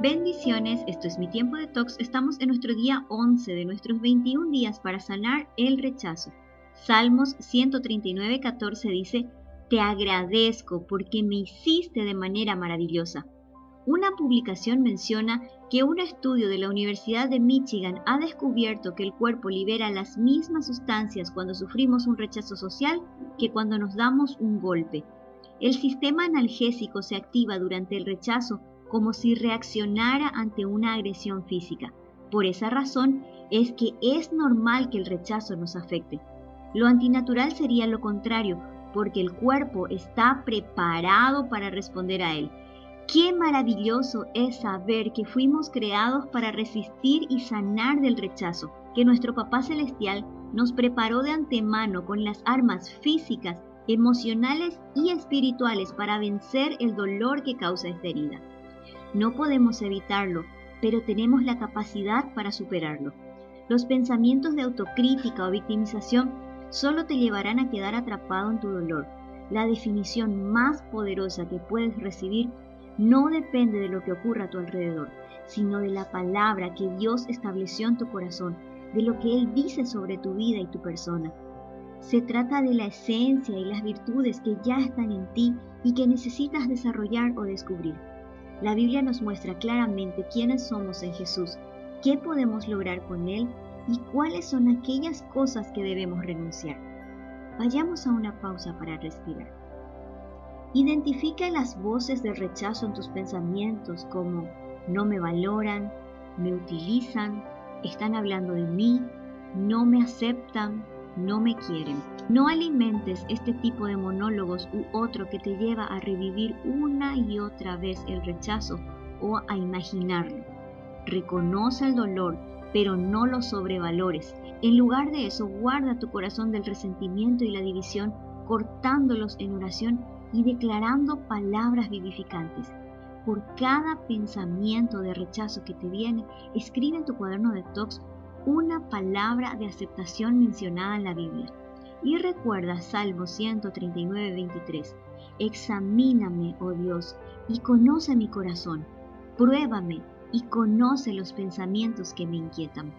Bendiciones, esto es mi tiempo de tox. Estamos en nuestro día 11 de nuestros 21 días para sanar el rechazo. Salmos 139, 14 dice, Te agradezco porque me hiciste de manera maravillosa. Una publicación menciona que un estudio de la Universidad de Michigan ha descubierto que el cuerpo libera las mismas sustancias cuando sufrimos un rechazo social que cuando nos damos un golpe. El sistema analgésico se activa durante el rechazo como si reaccionara ante una agresión física. Por esa razón es que es normal que el rechazo nos afecte. Lo antinatural sería lo contrario, porque el cuerpo está preparado para responder a él. Qué maravilloso es saber que fuimos creados para resistir y sanar del rechazo, que nuestro Papá Celestial nos preparó de antemano con las armas físicas, emocionales y espirituales para vencer el dolor que causa esta herida. No podemos evitarlo, pero tenemos la capacidad para superarlo. Los pensamientos de autocrítica o victimización solo te llevarán a quedar atrapado en tu dolor. La definición más poderosa que puedes recibir no depende de lo que ocurra a tu alrededor, sino de la palabra que Dios estableció en tu corazón, de lo que Él dice sobre tu vida y tu persona. Se trata de la esencia y las virtudes que ya están en ti y que necesitas desarrollar o descubrir. La Biblia nos muestra claramente quiénes somos en Jesús, qué podemos lograr con Él y cuáles son aquellas cosas que debemos renunciar. Vayamos a una pausa para respirar. Identifica las voces de rechazo en tus pensamientos como no me valoran, me utilizan, están hablando de mí, no me aceptan, no me quieren. No alimentes este tipo de monólogos u otro que te lleva a revivir una y otra vez el rechazo o a imaginarlo. Reconoce el dolor, pero no lo sobrevalores. En lugar de eso, guarda tu corazón del resentimiento y la división, cortándolos en oración y declarando palabras vivificantes. Por cada pensamiento de rechazo que te viene, escribe en tu cuaderno de tox una palabra de aceptación mencionada en la Biblia. Y recuerda Salmo 139, 23. Examíname, oh Dios, y conoce mi corazón. Pruébame y conoce los pensamientos que me inquietan